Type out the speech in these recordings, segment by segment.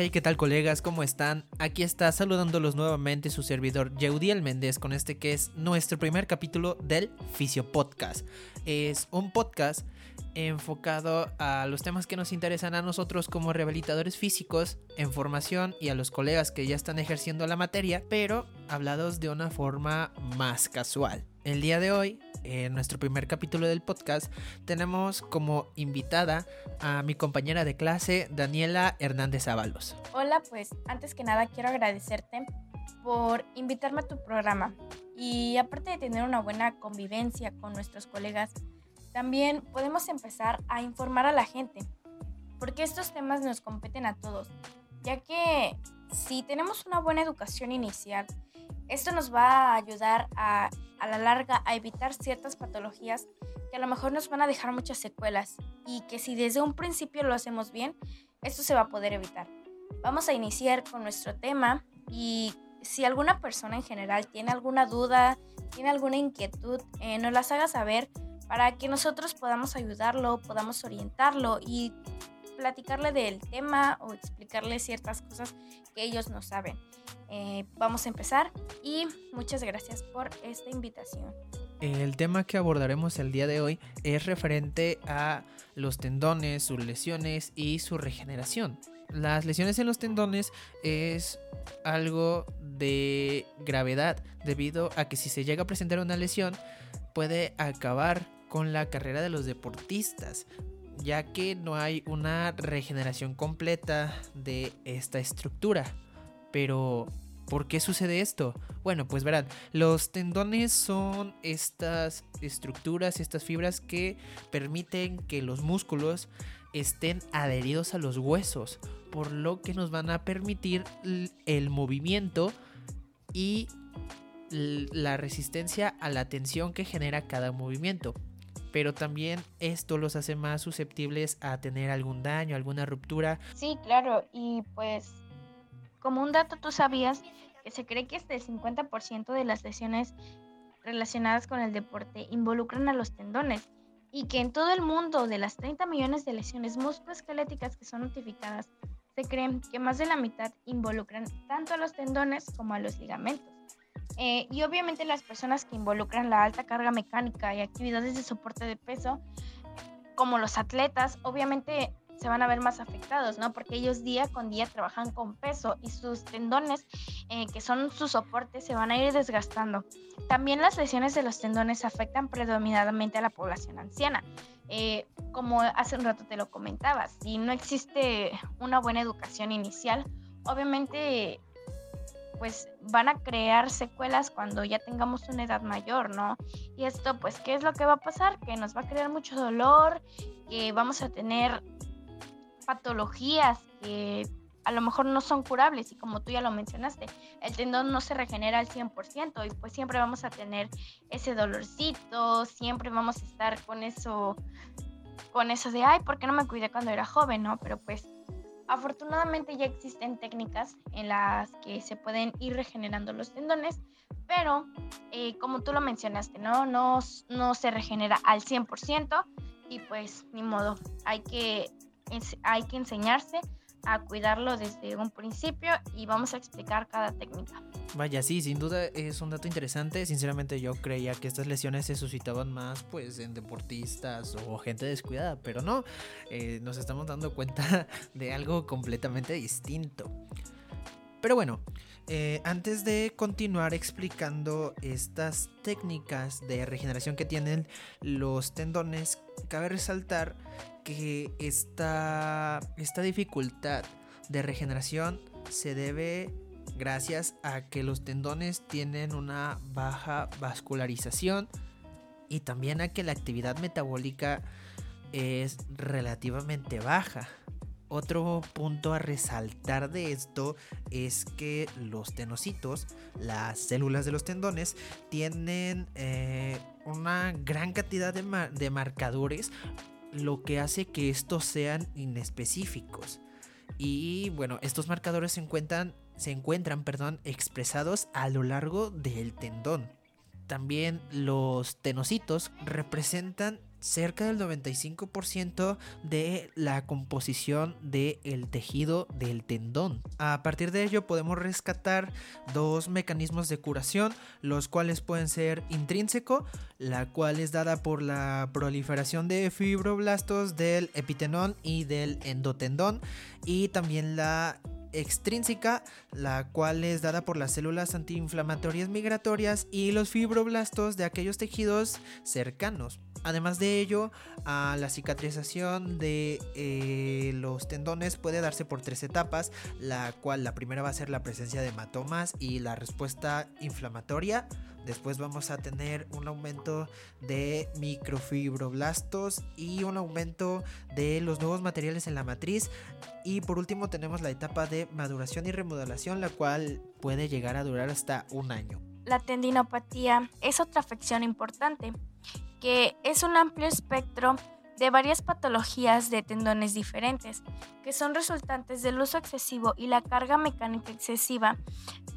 Hey, ¿qué tal colegas? ¿Cómo están? Aquí está saludándolos nuevamente su servidor Yeudiel Méndez con este que es nuestro primer capítulo del Fisio Podcast. Es un podcast enfocado a los temas que nos interesan a nosotros como rehabilitadores físicos en formación y a los colegas que ya están ejerciendo la materia, pero hablados de una forma más casual. El día de hoy, en nuestro primer capítulo del podcast, tenemos como invitada a mi compañera de clase, Daniela Hernández Ábalos. Hola, pues antes que nada quiero agradecerte por invitarme a tu programa. Y aparte de tener una buena convivencia con nuestros colegas, también podemos empezar a informar a la gente, porque estos temas nos competen a todos, ya que si tenemos una buena educación inicial, esto nos va a ayudar a, a la larga a evitar ciertas patologías que a lo mejor nos van a dejar muchas secuelas y que si desde un principio lo hacemos bien, esto se va a poder evitar. Vamos a iniciar con nuestro tema y si alguna persona en general tiene alguna duda, tiene alguna inquietud, eh, nos las haga saber para que nosotros podamos ayudarlo, podamos orientarlo y platicarle del tema o explicarle ciertas cosas que ellos no saben. Eh, vamos a empezar y muchas gracias por esta invitación. El tema que abordaremos el día de hoy es referente a los tendones, sus lesiones y su regeneración. Las lesiones en los tendones es algo de gravedad debido a que si se llega a presentar una lesión puede acabar con la carrera de los deportistas, ya que no hay una regeneración completa de esta estructura. Pero, ¿por qué sucede esto? Bueno, pues verán, los tendones son estas estructuras, estas fibras que permiten que los músculos estén adheridos a los huesos, por lo que nos van a permitir el movimiento y la resistencia a la tensión que genera cada movimiento pero también esto los hace más susceptibles a tener algún daño, alguna ruptura. Sí, claro, y pues como un dato tú sabías que se cree que el 50% de las lesiones relacionadas con el deporte involucran a los tendones y que en todo el mundo de las 30 millones de lesiones musculoesqueléticas que son notificadas, se cree que más de la mitad involucran tanto a los tendones como a los ligamentos. Eh, y obviamente las personas que involucran la alta carga mecánica y actividades de soporte de peso, como los atletas, obviamente se van a ver más afectados, ¿no? Porque ellos día con día trabajan con peso y sus tendones, eh, que son su soporte, se van a ir desgastando. También las lesiones de los tendones afectan predominantemente a la población anciana. Eh, como hace un rato te lo comentaba, si no existe una buena educación inicial, obviamente pues van a crear secuelas cuando ya tengamos una edad mayor, ¿no? Y esto, pues, ¿qué es lo que va a pasar? Que nos va a crear mucho dolor, que vamos a tener patologías que a lo mejor no son curables y como tú ya lo mencionaste, el tendón no se regenera al 100% y pues siempre vamos a tener ese dolorcito, siempre vamos a estar con eso, con eso de, ay, ¿por qué no me cuidé cuando era joven, no? Pero pues Afortunadamente ya existen técnicas en las que se pueden ir regenerando los tendones, pero eh, como tú lo mencionaste, ¿no? No, no se regenera al 100% y pues ni modo, hay que, hay que enseñarse a cuidarlo desde un principio y vamos a explicar cada técnica. Vaya, sí, sin duda es un dato interesante. Sinceramente yo creía que estas lesiones se suscitaban más pues en deportistas o gente descuidada, pero no, eh, nos estamos dando cuenta de algo completamente distinto. Pero bueno, eh, antes de continuar explicando estas técnicas de regeneración que tienen los tendones, cabe resaltar que esta, esta dificultad de regeneración se debe gracias a que los tendones tienen una baja vascularización y también a que la actividad metabólica es relativamente baja. Otro punto a resaltar de esto es que los tenocitos, las células de los tendones, tienen eh, una gran cantidad de, de marcadores, lo que hace que estos sean inespecíficos. Y bueno, estos marcadores se encuentran, se encuentran perdón, expresados a lo largo del tendón. También los tenocitos representan cerca del 95% de la composición del tejido del tendón. A partir de ello podemos rescatar dos mecanismos de curación, los cuales pueden ser intrínseco, la cual es dada por la proliferación de fibroblastos del epitenón y del endotendón, y también la extrínseca, la cual es dada por las células antiinflamatorias migratorias y los fibroblastos de aquellos tejidos cercanos. Además de ello, la cicatrización de eh, los tendones puede darse por tres etapas, la cual la primera va a ser la presencia de hematomas y la respuesta inflamatoria. Después vamos a tener un aumento de microfibroblastos y un aumento de los nuevos materiales en la matriz. Y por último tenemos la etapa de maduración y remodelación, la cual puede llegar a durar hasta un año. La tendinopatía es otra afección importante que es un amplio espectro de varias patologías de tendones diferentes, que son resultantes del uso excesivo y la carga mecánica excesiva,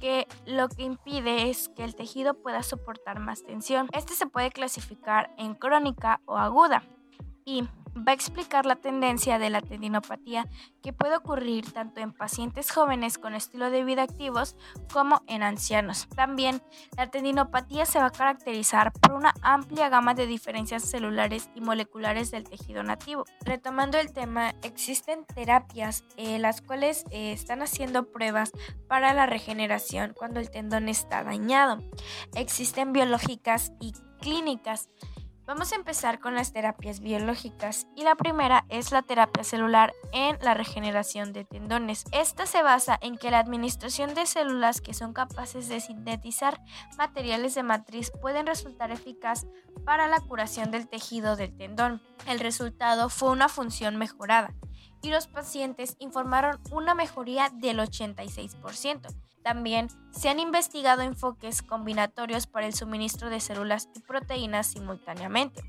que lo que impide es que el tejido pueda soportar más tensión. Este se puede clasificar en crónica o aguda y va a explicar la tendencia de la tendinopatía que puede ocurrir tanto en pacientes jóvenes con estilo de vida activos como en ancianos. También la tendinopatía se va a caracterizar por una amplia gama de diferencias celulares y moleculares del tejido nativo. Retomando el tema, existen terapias eh, las cuales eh, están haciendo pruebas para la regeneración cuando el tendón está dañado. Existen biológicas y clínicas Vamos a empezar con las terapias biológicas y la primera es la terapia celular en la regeneración de tendones. Esta se basa en que la administración de células que son capaces de sintetizar materiales de matriz pueden resultar eficaz para la curación del tejido del tendón. El resultado fue una función mejorada y los pacientes informaron una mejoría del 86%. También se han investigado enfoques combinatorios para el suministro de células y proteínas simultáneamente.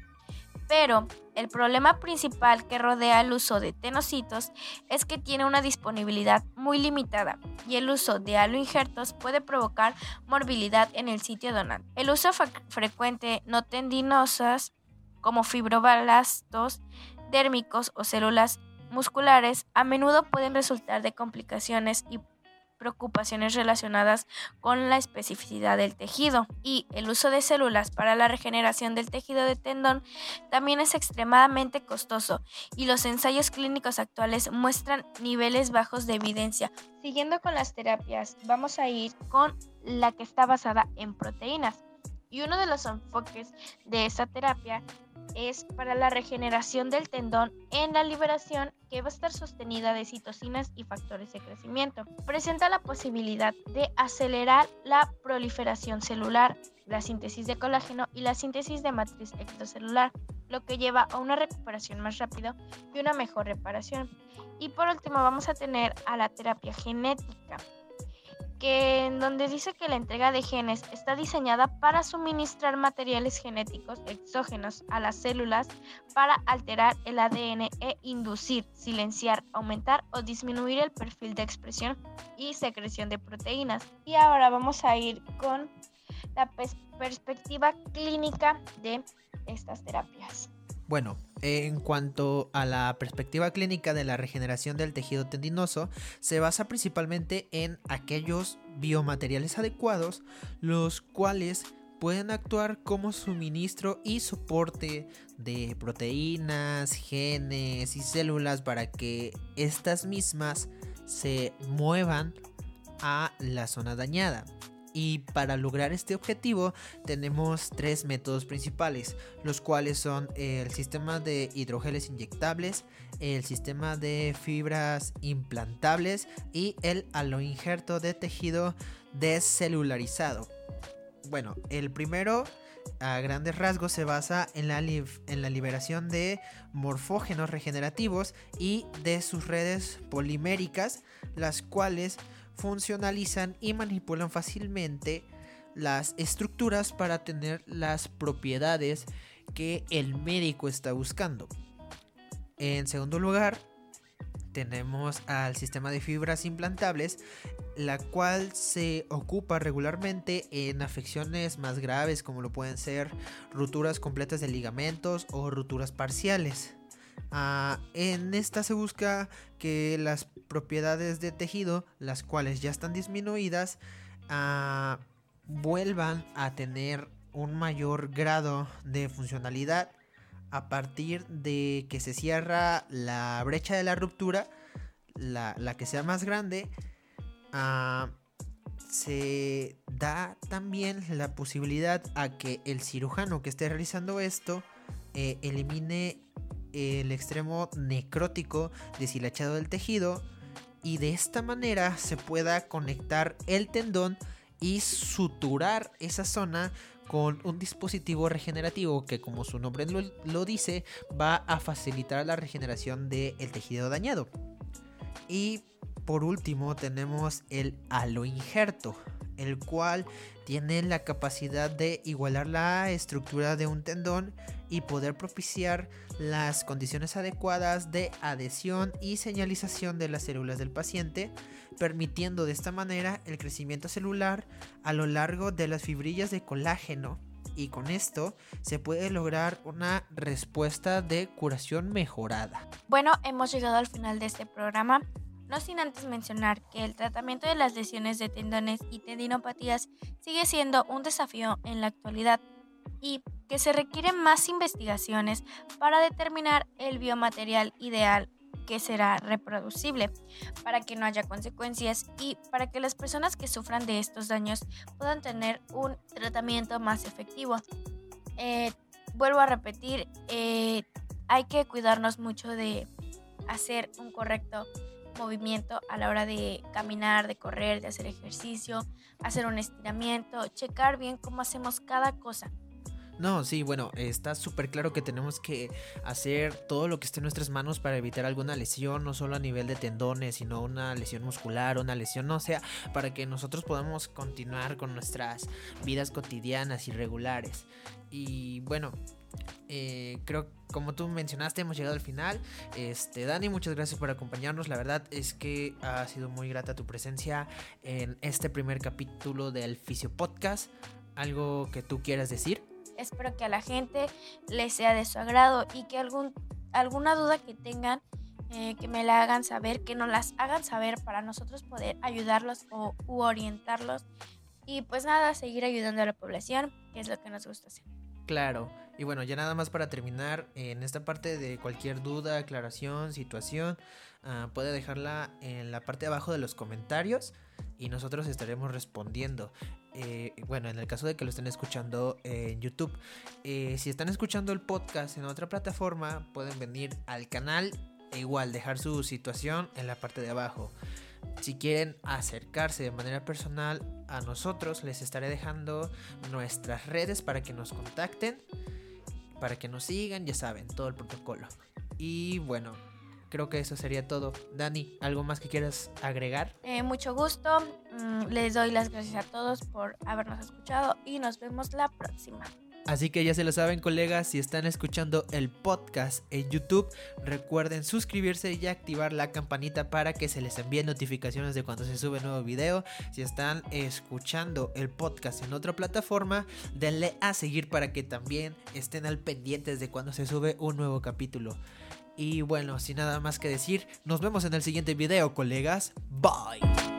Pero el problema principal que rodea el uso de tenocitos es que tiene una disponibilidad muy limitada y el uso de aloinjertos puede provocar morbilidad en el sitio donante. El uso frecuente no tendinosas como fibroblastos dérmicos o células musculares a menudo pueden resultar de complicaciones y preocupaciones relacionadas con la especificidad del tejido y el uso de células para la regeneración del tejido de tendón también es extremadamente costoso y los ensayos clínicos actuales muestran niveles bajos de evidencia. Siguiendo con las terapias, vamos a ir con la que está basada en proteínas. Y uno de los enfoques de esta terapia es para la regeneración del tendón en la liberación que va a estar sostenida de citocinas y factores de crecimiento. Presenta la posibilidad de acelerar la proliferación celular, la síntesis de colágeno y la síntesis de matriz extracelular, lo que lleva a una recuperación más rápida y una mejor reparación. Y por último vamos a tener a la terapia genética que en donde dice que la entrega de genes está diseñada para suministrar materiales genéticos exógenos a las células para alterar el ADN e inducir, silenciar, aumentar o disminuir el perfil de expresión y secreción de proteínas. Y ahora vamos a ir con la perspectiva clínica de estas terapias. Bueno, en cuanto a la perspectiva clínica de la regeneración del tejido tendinoso, se basa principalmente en aquellos biomateriales adecuados, los cuales pueden actuar como suministro y soporte de proteínas, genes y células para que estas mismas se muevan a la zona dañada. Y para lograr este objetivo tenemos tres métodos principales, los cuales son el sistema de hidrogeles inyectables, el sistema de fibras implantables y el aloinjerto de tejido descelularizado. Bueno, el primero a grandes rasgos se basa en la, en la liberación de morfógenos regenerativos y de sus redes poliméricas, las cuales funcionalizan y manipulan fácilmente las estructuras para tener las propiedades que el médico está buscando. En segundo lugar, tenemos al sistema de fibras implantables, la cual se ocupa regularmente en afecciones más graves como lo pueden ser rupturas completas de ligamentos o rupturas parciales. Ah, en esta se busca que las propiedades de tejido, las cuales ya están disminuidas, ah, vuelvan a tener un mayor grado de funcionalidad a partir de que se cierra la brecha de la ruptura, la, que sea más grande, ah, se da también la posibilidad a que el cirujano que esté realizando esto eh, elimine el extremo necrótico deshilachado del tejido y de esta manera se pueda conectar el tendón y suturar esa zona con un dispositivo regenerativo que como su nombre lo, dice va a facilitar la regeneración del tejido dañado. Y por último tenemos el aloinjerto, el cual tiene la capacidad de igualar la estructura de un tendón y poder propiciar las condiciones adecuadas de adhesión y señalización de las células del paciente, permitiendo de esta manera el crecimiento celular a lo largo de las fibrillas de colágeno y con esto se puede lograr una respuesta de curación mejorada. Bueno, hemos llegado al final de este programa. No sin antes mencionar que el tratamiento de las lesiones de tendones y tendinopatías sigue siendo un desafío en la actualidad y que se requieren más investigaciones para determinar el biomaterial ideal que será reproducible para que no haya consecuencias y para que las personas que sufran de estos daños puedan tener un tratamiento más efectivo. Eh, vuelvo a repetir, eh, hay que cuidarnos mucho de hacer un correcto movimiento a la hora de caminar, de correr, de hacer ejercicio, hacer un estiramiento, checar bien cómo hacemos cada cosa. No, sí, bueno, está súper claro que tenemos que hacer todo lo que esté en nuestras manos para evitar alguna lesión, no solo a nivel de tendones, sino una lesión muscular, una lesión, no sea, para que nosotros podamos continuar con nuestras vidas cotidianas y regulares. Y bueno, eh, creo como tú mencionaste hemos llegado al final. Este Dani muchas gracias por acompañarnos. La verdad es que ha sido muy grata tu presencia en este primer capítulo del Fisio Podcast. Algo que tú quieras decir Espero que a la gente les sea de su agrado y que algún, alguna duda que tengan, eh, que me la hagan saber, que nos las hagan saber para nosotros poder ayudarlos o u orientarlos. Y pues nada, seguir ayudando a la población, que es lo que nos gusta hacer. Claro, y bueno, ya nada más para terminar, en esta parte de cualquier duda, aclaración, situación, uh, puede dejarla en la parte de abajo de los comentarios y nosotros estaremos respondiendo. Eh, bueno, en el caso de que lo estén escuchando en YouTube, eh, si están escuchando el podcast en otra plataforma, pueden venir al canal e igual dejar su situación en la parte de abajo. Si quieren acercarse de manera personal a nosotros, les estaré dejando nuestras redes para que nos contacten, para que nos sigan, ya saben, todo el protocolo. Y bueno, creo que eso sería todo. Dani, ¿algo más que quieras agregar? Eh, mucho gusto. Mm, les doy las gracias a todos por habernos escuchado y nos vemos la próxima. Así que ya se lo saben colegas, si están escuchando el podcast en YouTube, recuerden suscribirse y activar la campanita para que se les envíen notificaciones de cuando se sube nuevo video. Si están escuchando el podcast en otra plataforma, denle a seguir para que también estén al pendientes de cuando se sube un nuevo capítulo. Y bueno, sin nada más que decir, nos vemos en el siguiente video, colegas. Bye.